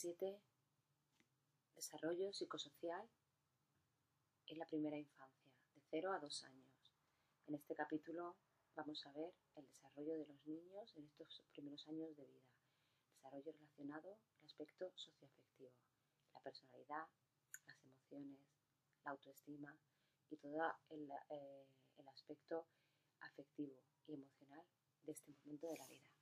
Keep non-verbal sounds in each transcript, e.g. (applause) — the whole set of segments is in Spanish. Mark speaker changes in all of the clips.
Speaker 1: Prueba 7. Desarrollo psicosocial en la primera infancia, de 0 a 2 años. En este capítulo vamos a ver el desarrollo de los niños en estos primeros años de vida. Desarrollo relacionado al aspecto socioafectivo, la personalidad, las emociones, la autoestima y todo el, eh, el aspecto afectivo y emocional de este momento de la vida.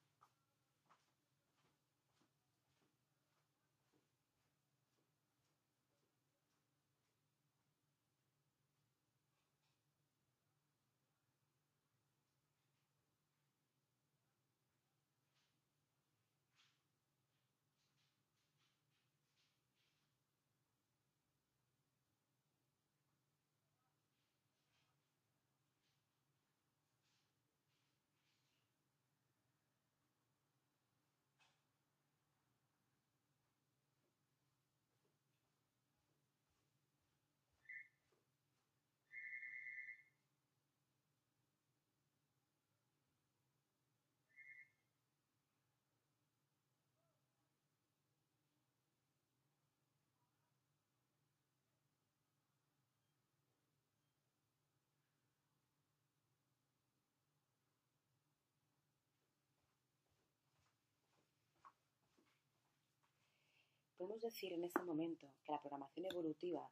Speaker 1: Podemos decir en este momento que la programación evolutiva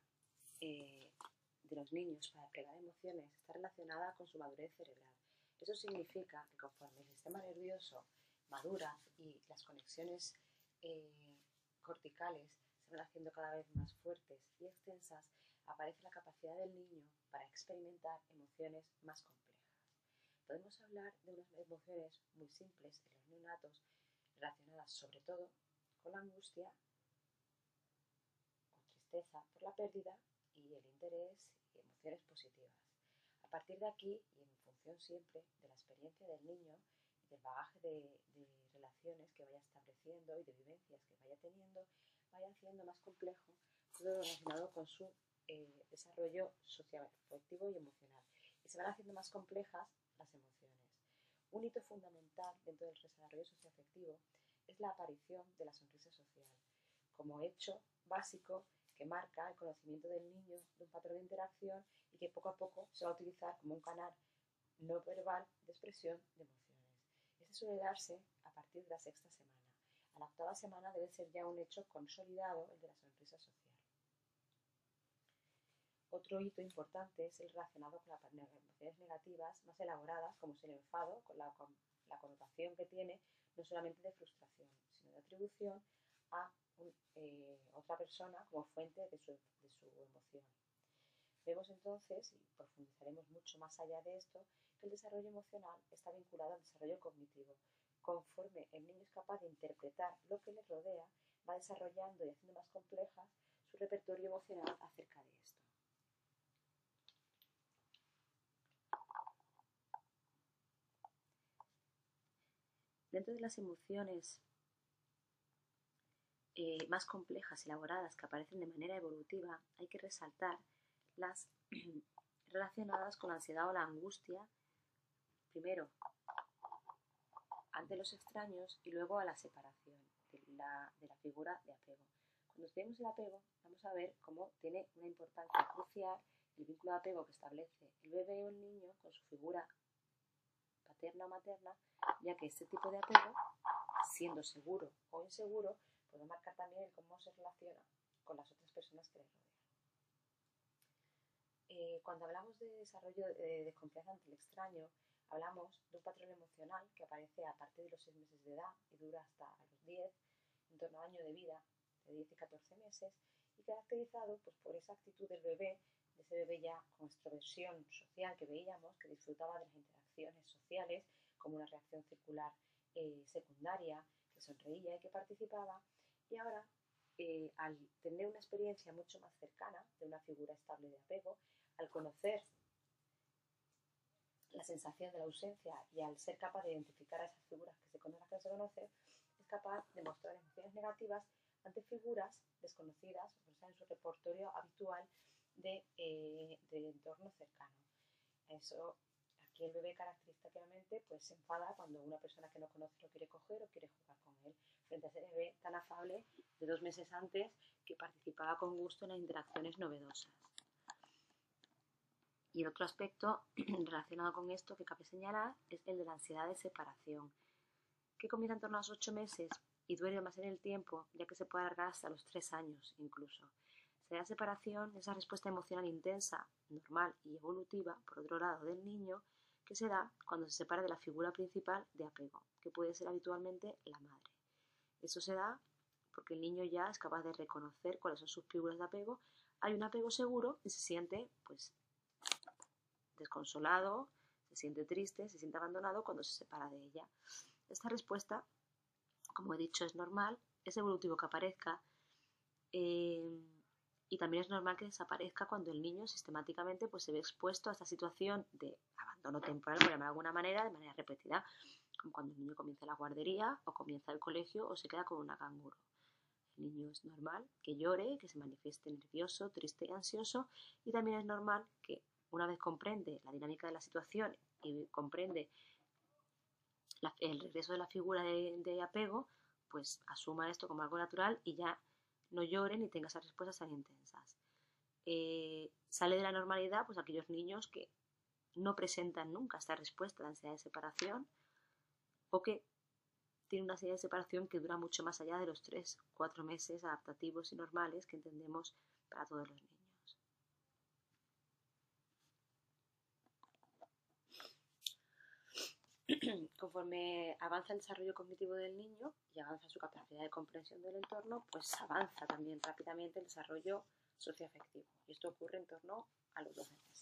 Speaker 1: eh, de los niños para desplegar emociones está relacionada con su madurez cerebral. Eso significa que conforme el sistema nervioso madura y las conexiones eh, corticales se van haciendo cada vez más fuertes y extensas, aparece la capacidad del niño para experimentar emociones más complejas. Podemos hablar de unas emociones muy simples en los neonatos relacionadas sobre todo con la angustia por la pérdida y el interés y emociones positivas. A partir de aquí, y en función siempre de la experiencia del niño y del bagaje de, relaciones que vaya estableciendo y de vivencias que vaya teniendo, vaya haciendo más complejo todo lo relacionado con su eh, desarrollo social, afectivo y emocional. Y se van haciendo más complejas las emociones. Un hito fundamental dentro del desarrollo socioafectivo es la aparición de la sonrisa social como hecho básico que marca el conocimiento del niño de un patrón de interacción y que poco a poco se va a utilizar como un canal no verbal de expresión de emociones. Este suele darse a partir de la sexta semana. A la octava semana debe ser ya un hecho consolidado el de la sonrisa social. Otro hito importante es el relacionado con las emociones negativas más elaboradas, como es el enfado, con la, con la connotación que tiene no solamente de frustración, sino de atribución a eh, otra persona como fuente de su, de su emoción. Vemos entonces, y profundizaremos mucho más allá de esto, que el desarrollo emocional está vinculado al desarrollo cognitivo. Conforme el niño es capaz de interpretar lo que le rodea, va desarrollando y haciendo más complejas su repertorio emocional acerca de esto. Dentro de las emociones eh, más complejas, elaboradas, que aparecen de manera evolutiva, hay que resaltar las (clears throat) relacionadas con la ansiedad o la angustia, primero ante los extraños y luego a la separación de la, de la figura de apego. Cuando estudiamos el apego, vamos a ver cómo tiene una importancia crucial el vínculo de apego que establece el bebé o el niño con su figura paterna o materna, ya que este tipo de apego, siendo seguro o inseguro, puede marcar también el cómo se relaciona con las otras personas que le rodean. Eh, cuando hablamos de desarrollo de desconfianza ante el extraño, hablamos de un patrón emocional que aparece a partir de los 6 meses de edad y dura hasta los 10, en torno a año de vida, de 10 y 14 meses, y caracterizado pues, por esa actitud del bebé, de ese bebé ya con extroversión social que veíamos, que disfrutaba de las interacciones sociales, como una reacción circular eh, secundaria, que sonreía y que participaba, y ahora, eh, al tener una experiencia mucho más cercana de una figura estable de apego, al conocer la sensación de la ausencia y al ser capaz de identificar a esas figuras que se conocen, que se conoce, es capaz de mostrar emociones negativas ante figuras desconocidas, o sea, en su repertorio habitual de, eh, de entorno cercano. Eso Aquí el bebé característicamente pues, se enfada cuando una persona que no conoce lo quiere coger o quiere jugar con él, frente a ese bebé tan afable de dos meses antes que participaba con gusto en las interacciones novedosas. Y el otro aspecto (clears throat) relacionado con esto que cabe señalar es el de la ansiedad de separación, que comienza en torno a los ocho meses y duele más en el tiempo, ya que se puede alargar hasta los tres años incluso. Será separación, esa respuesta emocional intensa, normal y evolutiva, por otro lado, del niño, que se da cuando se separa de la figura principal de apego, que puede ser habitualmente la madre. Eso se da porque el niño ya es capaz de reconocer cuáles son sus figuras de apego, hay un apego seguro y se siente pues desconsolado, se siente triste, se siente abandonado cuando se separa de ella. Esta respuesta, como he dicho, es normal, es evolutivo que aparezca eh, y también es normal que desaparezca cuando el niño sistemáticamente pues, se ve expuesto a esta situación de abandono temporal, por de alguna manera, de manera repetida, como cuando el niño comienza la guardería o comienza el colegio o se queda con una canguro. El niño es normal que llore, que se manifieste nervioso, triste y ansioso y también es normal que una vez comprende la dinámica de la situación y comprende el regreso de la figura de, apego, pues asuma esto como algo natural y ya no llore ni tenga esas respuestas tan intensas. Eh, sale de la normalidad pues aquellos niños que no presentan nunca esta respuesta de ansiedad de separación o que tienen una ansiedad de separación que dura mucho más allá de los 3, 4 meses adaptativos y normales que entendemos para todos los niños. (clears throat) Conforme avanza el desarrollo cognitivo del niño y avanza su capacidad de comprensión del entorno, pues avanza también rápidamente el desarrollo socioafectivo. Y esto ocurre en torno a los 12 meses.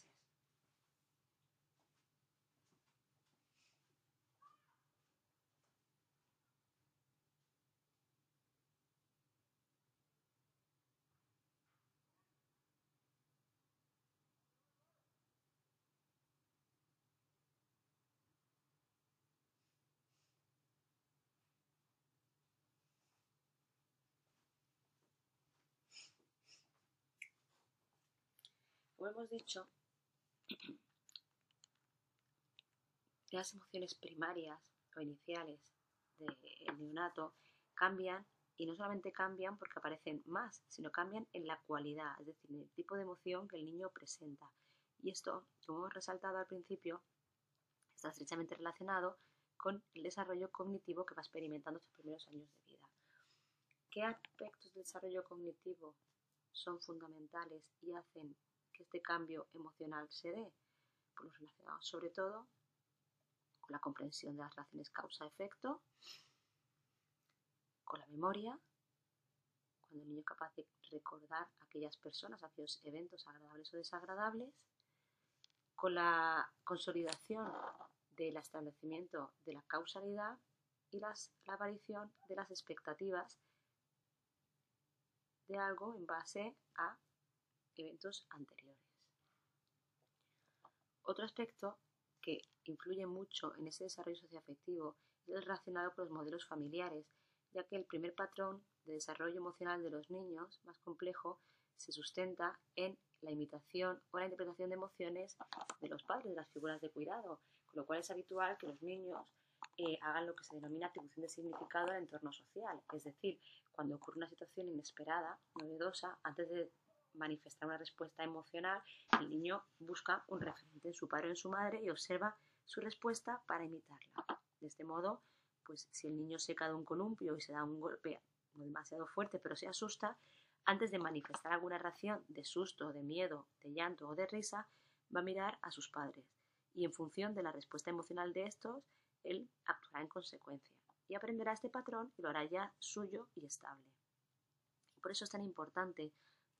Speaker 1: Como hemos dicho, (clears throat) las emociones primarias o iniciales del neonato cambian y no solamente cambian porque aparecen más, sino cambian en la cualidad, es decir, en el tipo de emoción que el niño presenta. Y esto, como hemos resaltado al principio, está estrechamente relacionado con el desarrollo cognitivo que va experimentando estos primeros años de vida. ¿Qué aspectos del desarrollo cognitivo son fundamentales y hacen este cambio emocional se dé? Pues los relacionados sobre todo con la comprensión de las relaciones causa-efecto, con la memoria, cuando el niño es capaz de recordar aquellas personas, aquellos eventos agradables o desagradables, con la consolidación del establecimiento de la causalidad y la aparición de las expectativas de algo en base a eventos anteriores. Otro aspecto que influye mucho en ese desarrollo socioafectivo es el relacionado con los modelos familiares, ya que el primer patrón de desarrollo emocional de los niños, más complejo, se sustenta en la imitación o la interpretación de emociones de los padres, de las figuras de cuidado, con lo cual es habitual que los niños eh, hagan lo que se denomina atribución de significado al entorno social, es decir, cuando ocurre una situación inesperada, novedosa, antes de manifestar una respuesta emocional, el niño busca un referente en su padre o en su madre y observa su respuesta para imitarla. De este modo, pues si el niño se cae de un columpio y se da un golpe no demasiado fuerte, pero se asusta, antes de manifestar alguna reacción de susto, de miedo, de llanto o de risa, va a mirar a sus padres y en función de la respuesta emocional de estos, él actuará en consecuencia y aprenderá este patrón y lo hará ya suyo y estable. Por eso es tan importante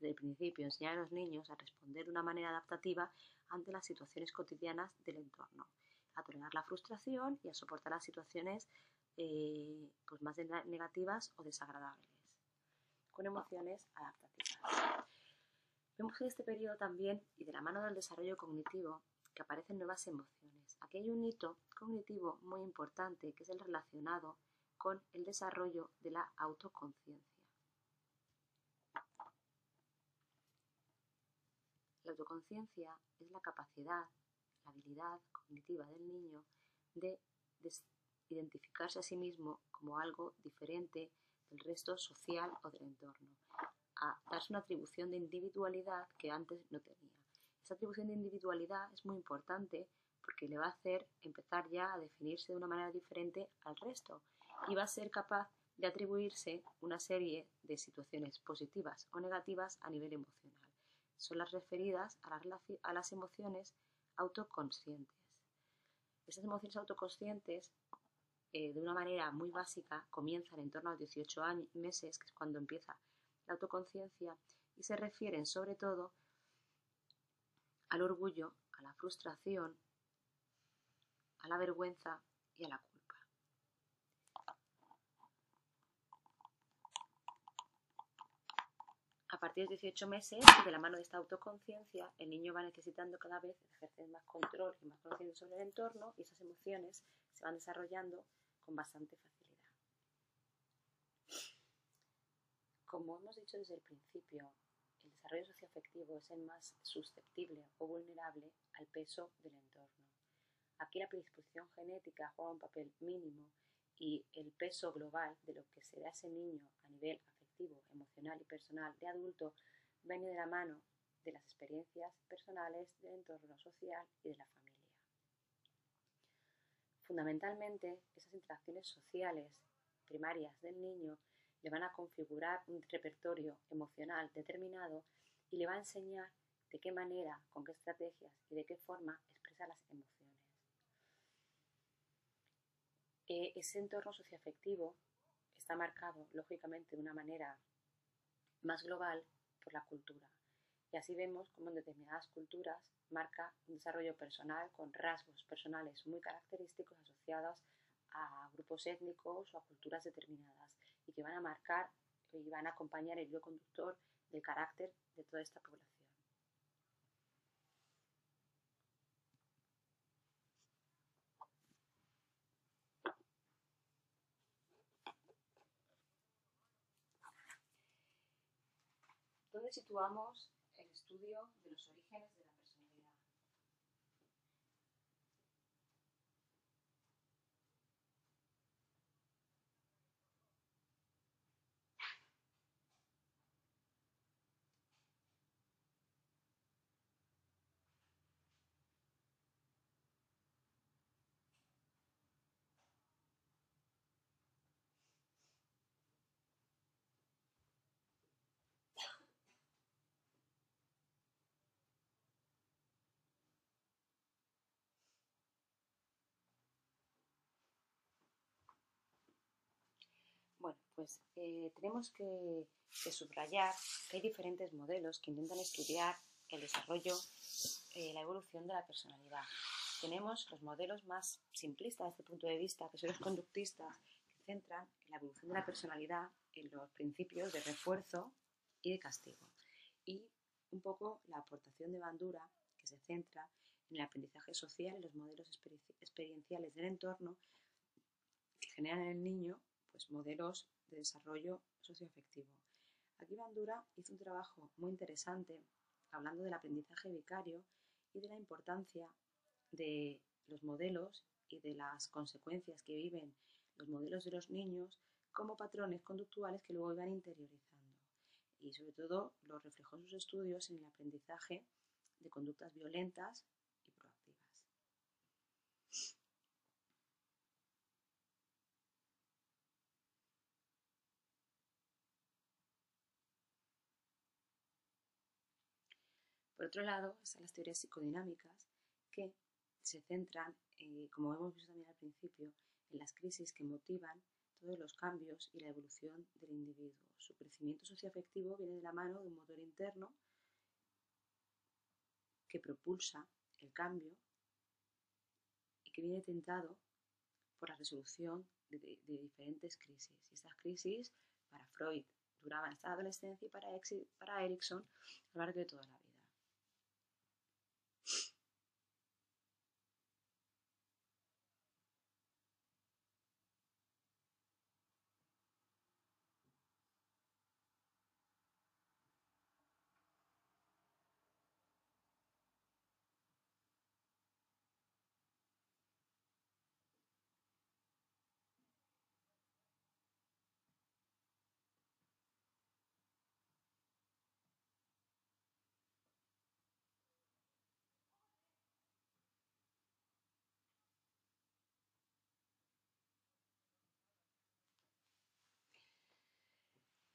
Speaker 1: desde el principio enseñar a los niños a responder de una manera adaptativa ante las situaciones cotidianas del entorno, a tolerar la frustración y a soportar las situaciones eh, pues más negativas o desagradables, con emociones adaptativas. Vemos en este periodo también, y de la mano del desarrollo cognitivo, que aparecen nuevas emociones. Aquí hay un hito cognitivo muy importante que es el relacionado con el desarrollo de la autoconciencia. La autoconciencia es la capacidad, la habilidad cognitiva del niño de, identificarse a sí mismo como algo diferente del resto social o del entorno, a darse una atribución de individualidad que antes no tenía. Esa atribución de individualidad es muy importante porque le va a hacer empezar ya a definirse de una manera diferente al resto y va a ser capaz de atribuirse una serie de situaciones positivas o negativas a nivel emocional. Son las referidas a, las emociones autoconscientes. Estas emociones autoconscientes, eh, de una manera muy básica, comienzan en torno a 18 años, meses, que es cuando empieza la autoconciencia, y se refieren sobre todo al orgullo, a la frustración, a la vergüenza y a la culpa. A partir de 18 meses, de la mano de esta autoconciencia, el niño va necesitando cada vez ejercer más control y más conocimiento sobre el entorno y esas emociones se van desarrollando con bastante facilidad. Como hemos dicho desde el principio, el desarrollo socioafectivo es el más susceptible o vulnerable al peso del entorno. Aquí la predisposición genética juega un papel mínimo y el peso global de lo que se a ese niño a nivel emocional y personal de adulto viene de la mano de las experiencias personales del entorno social y de la familia. Fundamentalmente, esas interacciones sociales primarias del niño le van a configurar un repertorio emocional determinado y le va a enseñar de qué manera, con qué estrategias y de qué forma expresa las emociones ese entorno socioafectivo está marcado, lógicamente, de una manera más global por la cultura. Y así vemos cómo en determinadas culturas marca un desarrollo personal con rasgos personales muy característicos asociados a grupos étnicos o a culturas determinadas y que van a marcar y van a acompañar el hilo conductor del carácter de toda esta población. Situamos el estudio de los orígenes de la Bueno, pues eh, tenemos que, subrayar que hay diferentes modelos que intentan estudiar el desarrollo, eh, la evolución de la personalidad. Tenemos los modelos más simplistas desde este punto de vista, que son los conductistas, que centran la evolución de la personalidad en los principios de refuerzo y de castigo. Y un poco la aportación de Bandura, que se centra en el aprendizaje social y los modelos experienciales del entorno que generan en el niño pues, modelos de desarrollo socioafectivo. Aquí Bandura hizo un trabajo muy interesante hablando del aprendizaje vicario y de la importancia de los modelos y de las consecuencias que viven los modelos de los niños como patrones conductuales que luego iban interiorizando. Y sobre todo lo reflejó en sus estudios en el aprendizaje de conductas violentas Por otro lado, están las teorías psicodinámicas que se centran, eh, como hemos visto también al principio, en las crisis que motivan todos los cambios y la evolución del individuo. Su crecimiento socioafectivo viene de la mano de un motor interno que propulsa el cambio y que viene tentado por la resolución de, diferentes crisis. Y estas crisis, para Freud, duraban hasta la adolescencia y para, para Erickson a lo largo de toda la vida.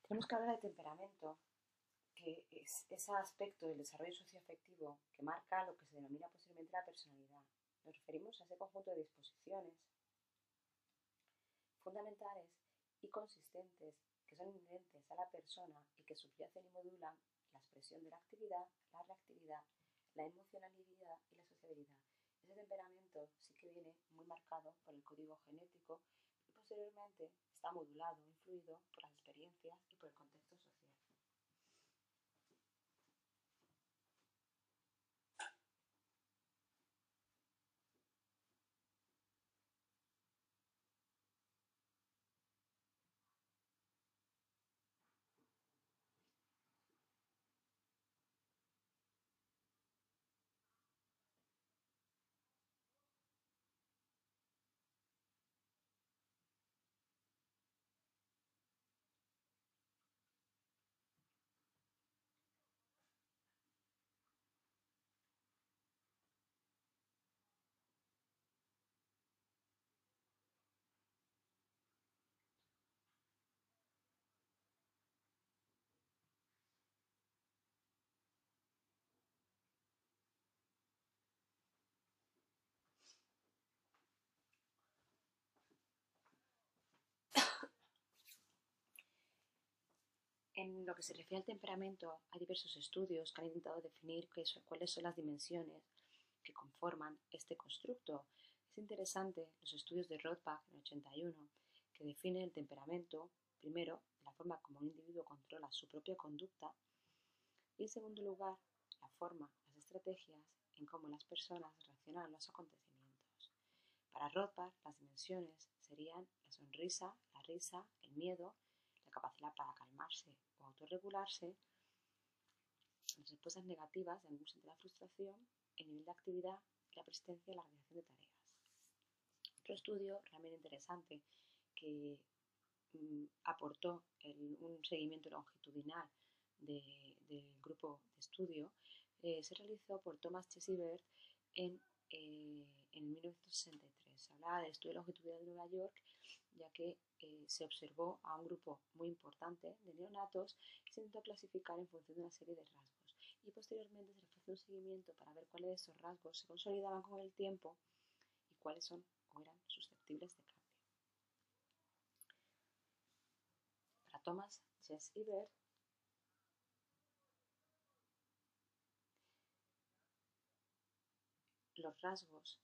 Speaker 1: Tenemos que hablar de temperamento, que es ese aspecto del desarrollo socioafectivo que marca lo que se denomina posiblemente la personalidad. Nos referimos a ese conjunto de disposiciones fundamentales y consistentes que son inherentes a la persona y que subyacen y modulan la expresión de la actividad, la reactividad, la emocionalidad y la sociabilidad. Ese temperamento sí que viene muy marcado por el código genético posteriormente está modulado, influido por las experiencias y por el contexto social. En lo que se refiere al temperamento, hay diversos estudios que han intentado definir cuáles son las dimensiones que conforman este constructo. Es interesante los estudios de Rothbach en el 81, que definen el temperamento, primero, la forma como un individuo controla su propia conducta, y en segundo lugar, la forma, las estrategias en cómo las personas reaccionan a los acontecimientos. Para Rothbard, las dimensiones serían la sonrisa, la risa, el miedo, capacidad para calmarse o autorregularse, las respuestas negativas de angustia de la frustración, el nivel de actividad y la persistencia en la realización de tareas. Otro estudio realmente interesante que mm, aportó un seguimiento longitudinal del grupo de estudio eh, se realizó por Thomas Chesibert en, eh, en 1963. Hablaba del estudio longitudinal de Nueva York ya que eh, se observó a un grupo muy importante de neonatos y se intentó clasificar en función de una serie de rasgos. Y posteriormente se le un seguimiento para ver cuáles de esos rasgos se consolidaban con el tiempo y cuáles son o eran susceptibles de cambio. Para Thomas Jess Ibert, los rasgos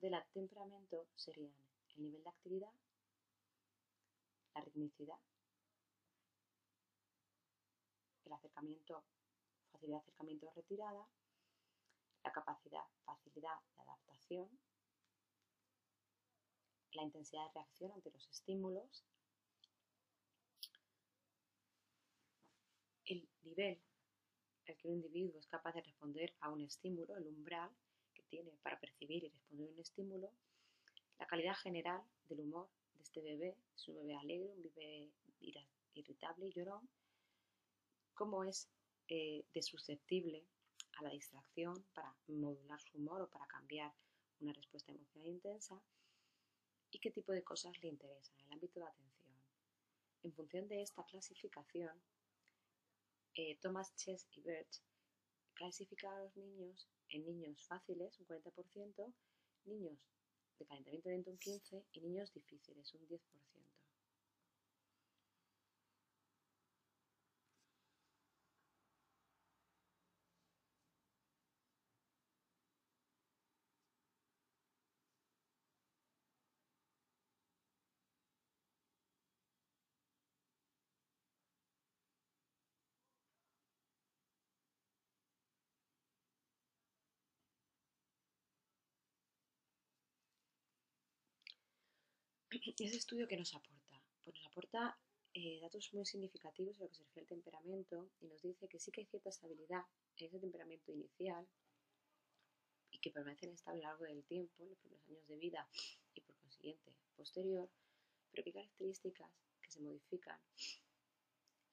Speaker 1: del temperamento serían el nivel de actividad, la ritmicidad, el acercamiento, facilidad de acercamiento o retirada, la capacidad, facilidad de adaptación, la intensidad de reacción ante los estímulos, el nivel al que un individuo es capaz de responder a un estímulo, el umbral que tiene para percibir y responder a un estímulo, la calidad general del humor de este bebé, es un bebé alegre, un bebé irritable y llorón, cómo es eh, de susceptible a la distracción para modular su humor o para cambiar una respuesta emocional intensa y qué tipo de cosas le interesan en el ámbito de atención. En función de esta clasificación, eh, Thomas Chess y Birch clasificaron a los niños en niños fáciles, un 40%, niños de calentamiento lento un 15% y niños difíciles un 10%. ¿Y ese estudio qué nos aporta? Pues nos aporta eh, datos muy significativos en lo que se refiere al temperamento y nos dice que sí que hay cierta estabilidad en ese temperamento inicial y que permanece estable a lo largo del tiempo, en los primeros años de vida y por consiguiente posterior, pero que hay características que se modifican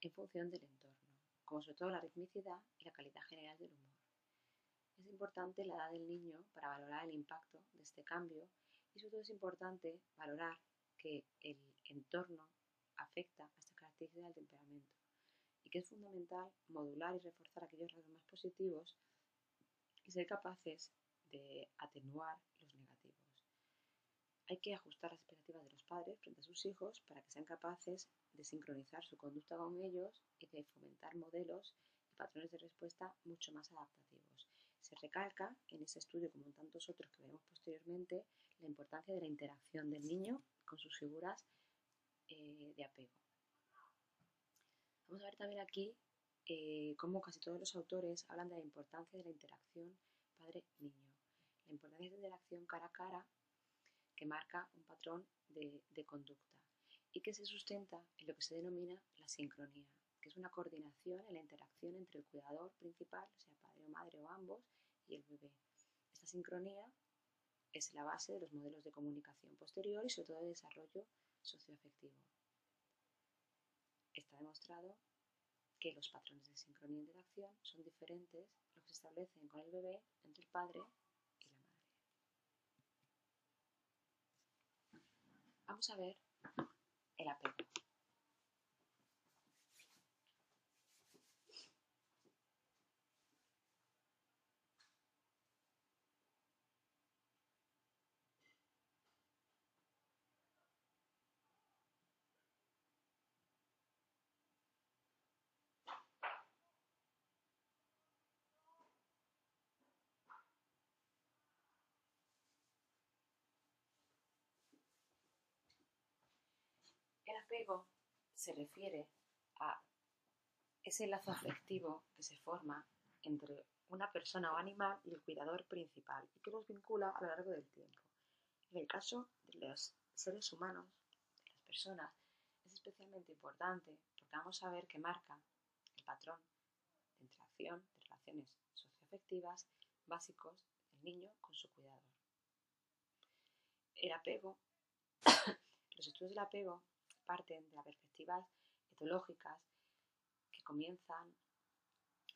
Speaker 1: en función del entorno, como sobre todo la ritmicidad y la calidad general del humor. Es importante la edad del niño para valorar el impacto de este cambio y sobre todo es importante valorar que el entorno afecta a estas características del temperamento y que es fundamental modular y reforzar aquellos rasgos más positivos y ser capaces de atenuar los negativos. Hay que ajustar las expectativas de los padres frente a sus hijos para que sean capaces de sincronizar su conducta con ellos y de fomentar modelos y patrones de respuesta mucho más adaptativos. Se recalca en ese estudio, como en tantos otros que veremos posteriormente, la importancia de la interacción del niño con sus figuras eh, de apego. Vamos a ver también aquí eh, cómo casi todos los autores hablan de la importancia de la interacción padre-niño. La importancia de la interacción cara a cara que marca un patrón de, de conducta y que se sustenta en lo que se denomina la sincronía, que es una coordinación en la interacción entre el cuidador principal, sea padre o madre o ambos, y el bebé. Esta sincronía es la base de los modelos de comunicación posterior y sobre todo de desarrollo socioafectivo. Está demostrado que los patrones de sincronía e interacción son diferentes los que se establecen con el bebé entre el padre y la madre. Vamos a ver el apego. El apego se refiere a ese lazo afectivo que se forma entre una persona o animal y el cuidador principal y que los vincula a lo largo del tiempo. En el caso de los seres humanos, de las personas, es especialmente importante porque vamos a ver que marca el patrón de interacción, de relaciones socioafectivas básicos del niño con su cuidador. El apego, (coughs) los estudios del apego parten de las perspectivas etológicas que comienzan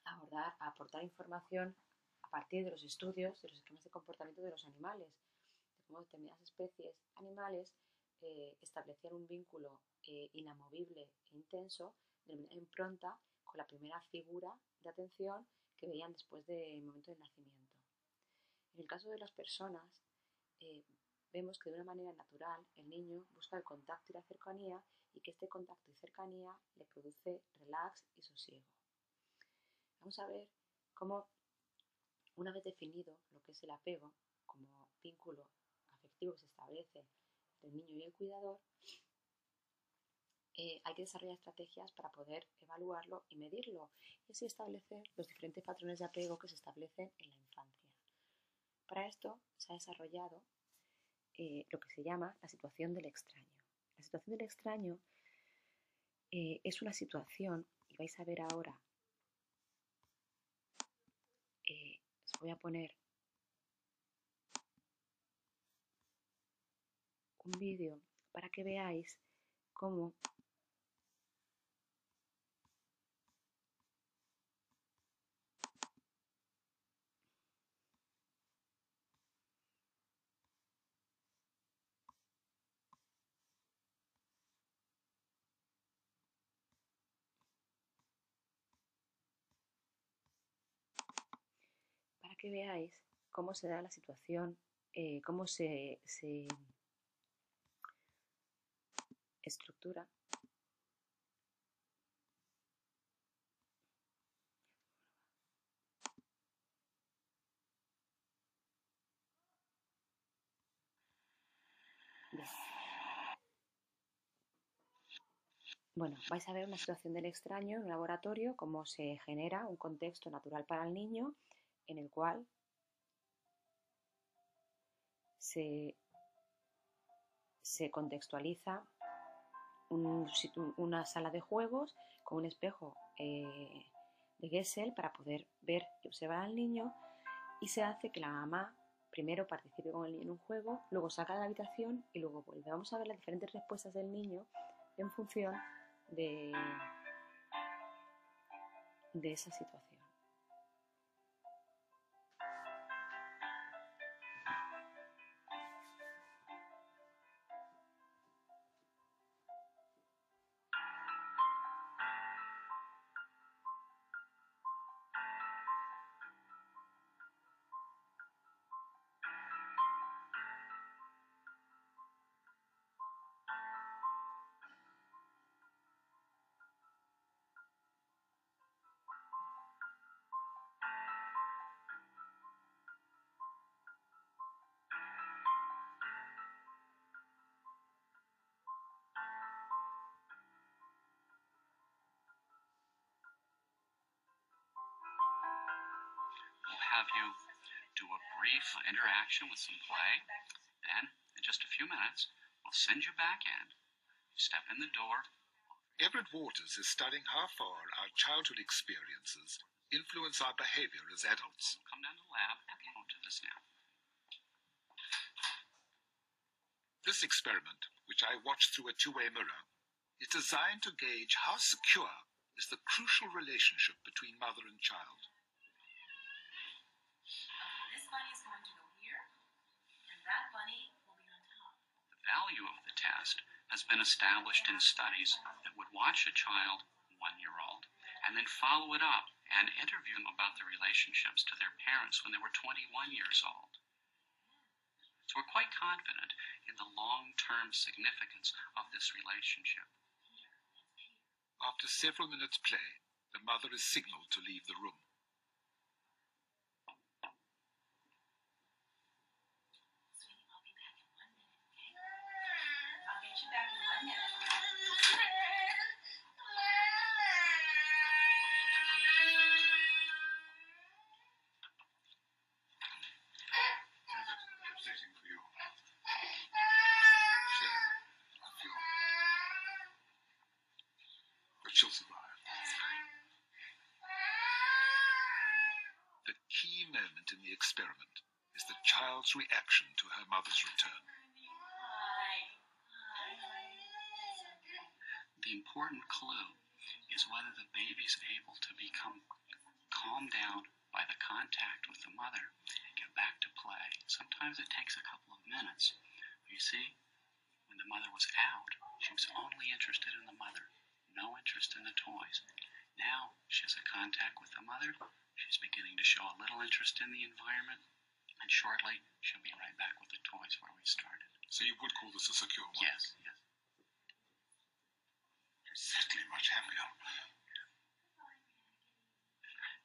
Speaker 1: a, abordar, a aportar información a partir de los estudios de los esquemas de comportamiento de los animales, de cómo determinadas especies animales eh, establecían un vínculo eh, inamovible e intenso, de impronta, con la primera figura de atención que veían después del momento del nacimiento. En el caso de las personas, eh, vemos que de una manera natural el niño busca el contacto y la cercanía y que este contacto y cercanía le produce relax y sosiego. Vamos a ver cómo, una vez definido lo que es el apego como vínculo afectivo que se establece entre el niño y el cuidador, eh, hay que desarrollar estrategias para poder evaluarlo y medirlo y así establecer los diferentes patrones de apego que se establecen en la infancia. Para esto se ha desarrollado eh, lo que se llama la situación del extraño. La situación del extraño eh, es una situación, y vais a ver ahora, eh, os voy a poner un vídeo para que veáis cómo veáis cómo se da la situación, eh, cómo se, se estructura. Bueno, vais a ver una situación del extraño en un laboratorio, cómo se genera un contexto natural para el niño en el cual se, contextualiza una sala de juegos con un espejo eh, de Gessel para poder ver y observar al niño y se hace que la mamá primero participe con el niño en un juego, luego saca de la habitación y luego vuelve. Vamos a ver las diferentes respuestas del niño en función de, de esa situación.
Speaker 2: Have you do a brief interaction with some play. Then, in just a few minutes, we'll send you back in. Step in the door.
Speaker 3: Everett Waters is studying how far our childhood experiences influence our behavior as adults.
Speaker 2: Come down to the lab. Okay. I'll do this now.
Speaker 3: This experiment, which I watched through a two-way mirror, is designed to gauge how secure is the crucial relationship between mother and child.
Speaker 4: This bunny is going to go here, and that bunny will be on top.
Speaker 2: The value of the test has been established in studies that would watch a child, one year old, and then follow it up and interview them about their relationships to their parents when they were 21 years old. So we're quite confident in the long term significance of this relationship.
Speaker 3: After several minutes' play, the mother is signaled to leave the room.
Speaker 2: Important clue is whether the baby's able to become calmed down by the contact with the mother and get back to play. Sometimes it takes a couple of minutes. But you see, when the mother was out, she was only interested in the mother, no interest in the toys. Now she has a contact with the mother. She's beginning to show a little interest in the environment, and shortly she'll be right back with the toys where we started.
Speaker 3: So you would call this a secure one?
Speaker 2: Yes, yes.
Speaker 3: Certainly.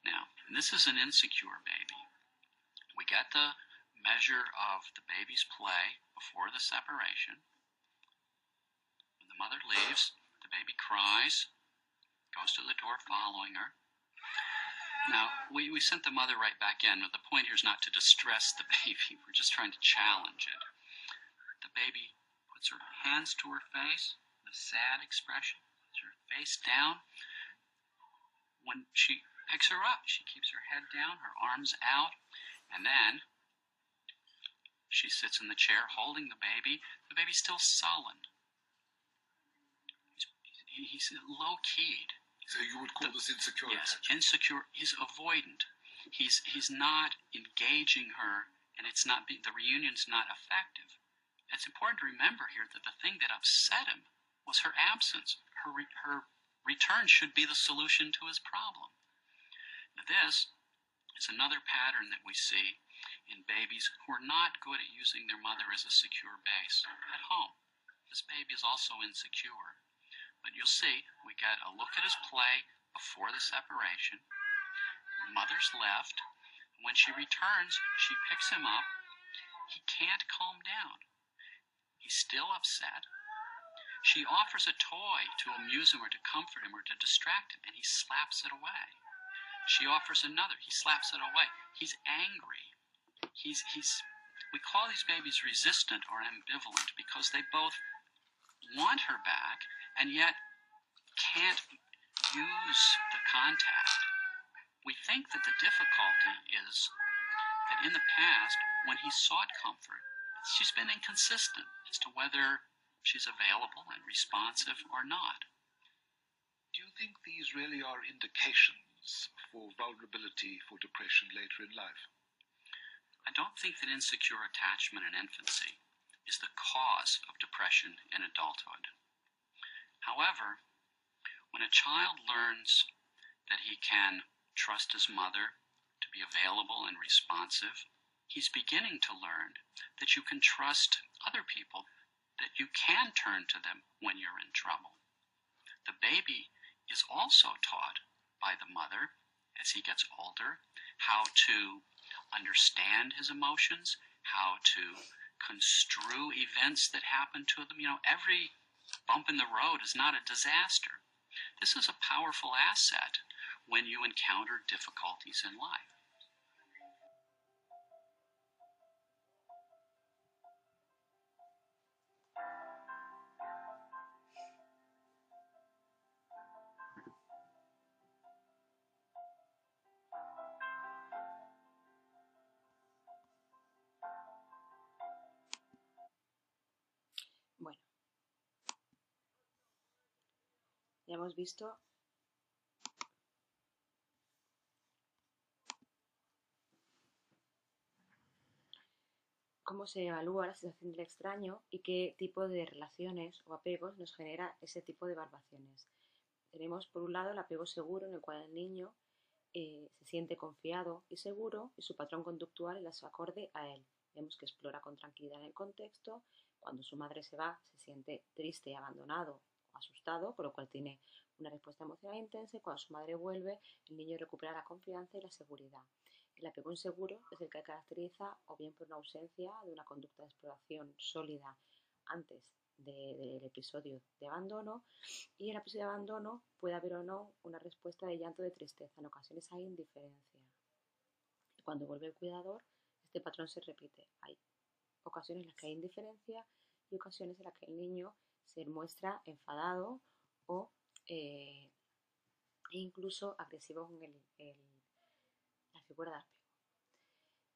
Speaker 2: Now, this is an insecure baby. We get the measure of the baby's play before the separation. When the mother leaves, the baby cries, goes to the door following her. Now, we, we sent the mother right back in, but the point here is not to distress the (laughs) baby. We're just trying to challenge it. The baby puts her hands to her face, a sad expression, face down. When she picks her up, she keeps her head down, her arms out, and then she sits in the chair holding the baby. The baby's still sullen. He's, he's low keyed.
Speaker 3: So you would call this insecure?
Speaker 2: Yes, insecure. He's avoidant. He's he's not engaging her, and it's not be, the reunion's not effective. It's important to remember here that the thing that upset him was her absence. Her re, her return should be the solution to his problem. This is another pattern that we see in babies who are not good at using their mother as a secure base at home. This baby is also insecure. But you'll see, we get a look at his play before the separation. Mother's left. When she returns, she picks him up. He can't calm down. He's still upset. She offers a toy to amuse him or to comfort him or to distract him, and he slaps it away. She offers another. He slaps it away. He's angry. He's he's we call these babies resistant or ambivalent because they both want her back and yet can't use the contact. We think that the difficulty is that in the past, when he sought comfort, she's been inconsistent as to whether she's available and responsive or not.
Speaker 3: Do you think these really are indications for vulnerability for depression later in life?
Speaker 2: I don't think that insecure attachment in infancy is the cause of depression in adulthood. However, when a child learns that he can trust his mother to be available and responsive, he's beginning to learn that you can trust other people, that you can turn to them when you're in trouble. The baby is also taught by the mother as he gets older how to understand his emotions, how to construe events that happen to them. You know, every bump in the road is not a disaster. This is a powerful asset when you encounter difficulties in life.
Speaker 1: Ya hemos visto cómo se evalúa la situación del extraño y qué tipo de relaciones o apegos nos genera ese tipo de evaluaciones. Tenemos por un lado el apego seguro en el cual el niño eh, se siente confiado y seguro y su patrón conductual es acorde a él. Vemos que explora con tranquilidad en el contexto, cuando su madre se va se siente triste, abandonado o asustado, por lo cual tiene una respuesta emocional intensa cuando su madre vuelve el niño recupera la confianza y la seguridad. El apego inseguro es el que caracteriza o bien por una ausencia de una conducta de exploración sólida antes del episodio de abandono y en el episodio de abandono puede haber o no una respuesta de llanto de tristeza. En ocasiones hay indiferencia. Cuando vuelve el cuidador, este patrón se repite. Hay ocasiones en las que hay indiferencia y ocasiones en las que el niño se muestra enfadado o eh, incluso agresivo con el, la figura de apego.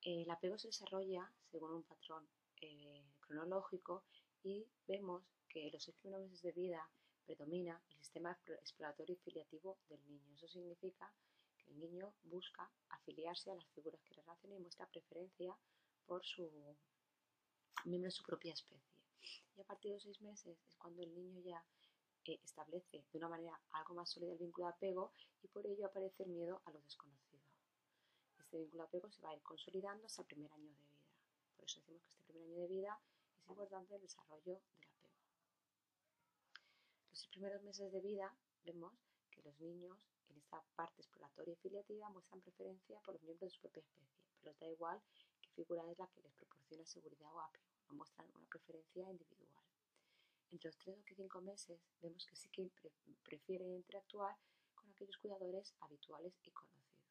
Speaker 1: El apego se desarrolla según un patrón eh, cronológico y vemos que los seis primeros meses de vida predomina el sistema exploratorio y filiativo del niño. Eso significa que el niño busca afiliarse a las figuras que le relacionan y muestra preferencia por su miembro de su propia especie. Y a partir de los seis meses es cuando el niño ya eh, establece de una manera algo más sólida el vínculo de apego y por ello aparece el miedo a lo desconocido. Este vínculo de apego se va a ir consolidando hasta el primer año de vida. Por eso decimos que este primer año de vida es importante el desarrollo del apego. Los primeros meses de vida vemos que los niños en esta parte exploratoria y filiativa muestran preferencia por los miembros de su propia especie, pero les da igual figura es la que les proporciona seguridad o apego, no muestran una preferencia individual. Entre los 3 o 5 meses vemos que sí que prefieren interactuar con aquellos cuidadores habituales y conocidos.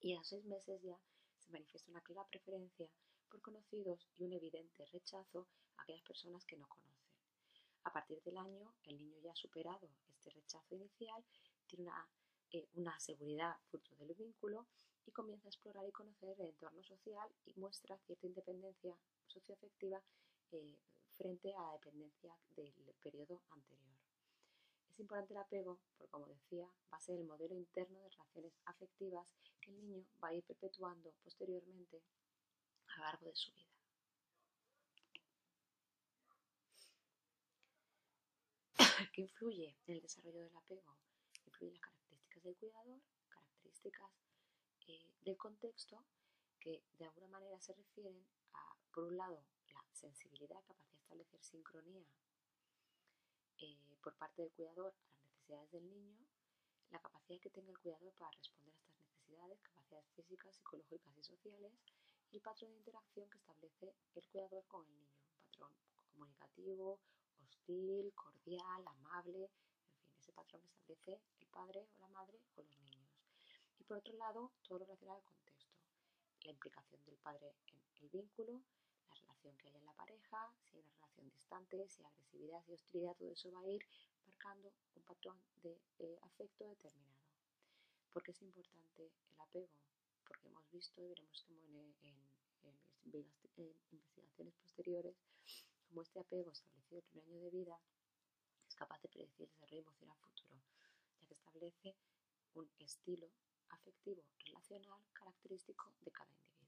Speaker 1: Y a los 6 meses ya se manifiesta una clara preferencia por conocidos y un evidente rechazo a aquellas personas que no conocen. A partir del año, el niño ya ha superado este rechazo inicial, tiene una, eh, una seguridad fruto del vínculo y comienza a explorar y conocer el entorno social y muestra cierta independencia socioafectiva eh, frente a la dependencia del periodo anterior. Es importante el apego porque, como decía, va a ser el modelo interno de relaciones afectivas que el niño va a ir perpetuando posteriormente a lo largo de su vida. (coughs) ¿Qué influye en el desarrollo del apego? Influyen las características del cuidador, características eh, del contexto que de alguna manera se refieren a, por un lado, la sensibilidad, capacidad de establecer sincronía eh, por parte del cuidador a las necesidades del niño, la capacidad que tenga el cuidador para responder a estas necesidades, capacidades físicas, psicológicas y sociales, y el patrón de interacción que establece el cuidador con el niño, patrón comunicativo, hostil, cordial, amable, en fin, ese patrón que establece el padre o la madre o los niños. Por otro lado, todo lo relacionado al contexto, la implicación del padre en el vínculo, la relación que hay en la pareja, si hay una relación distante, si hay agresividad, si hostilidad, todo eso va a ir marcando un patrón de eh, afecto determinado. ¿Por qué es importante el apego? Porque hemos visto y veremos como en, en investigaciones posteriores como este apego establecido en el primer año de vida es capaz de predecir el desarrollo emocional futuro, ya que establece un estilo afectivo relacional característico de cada individuo.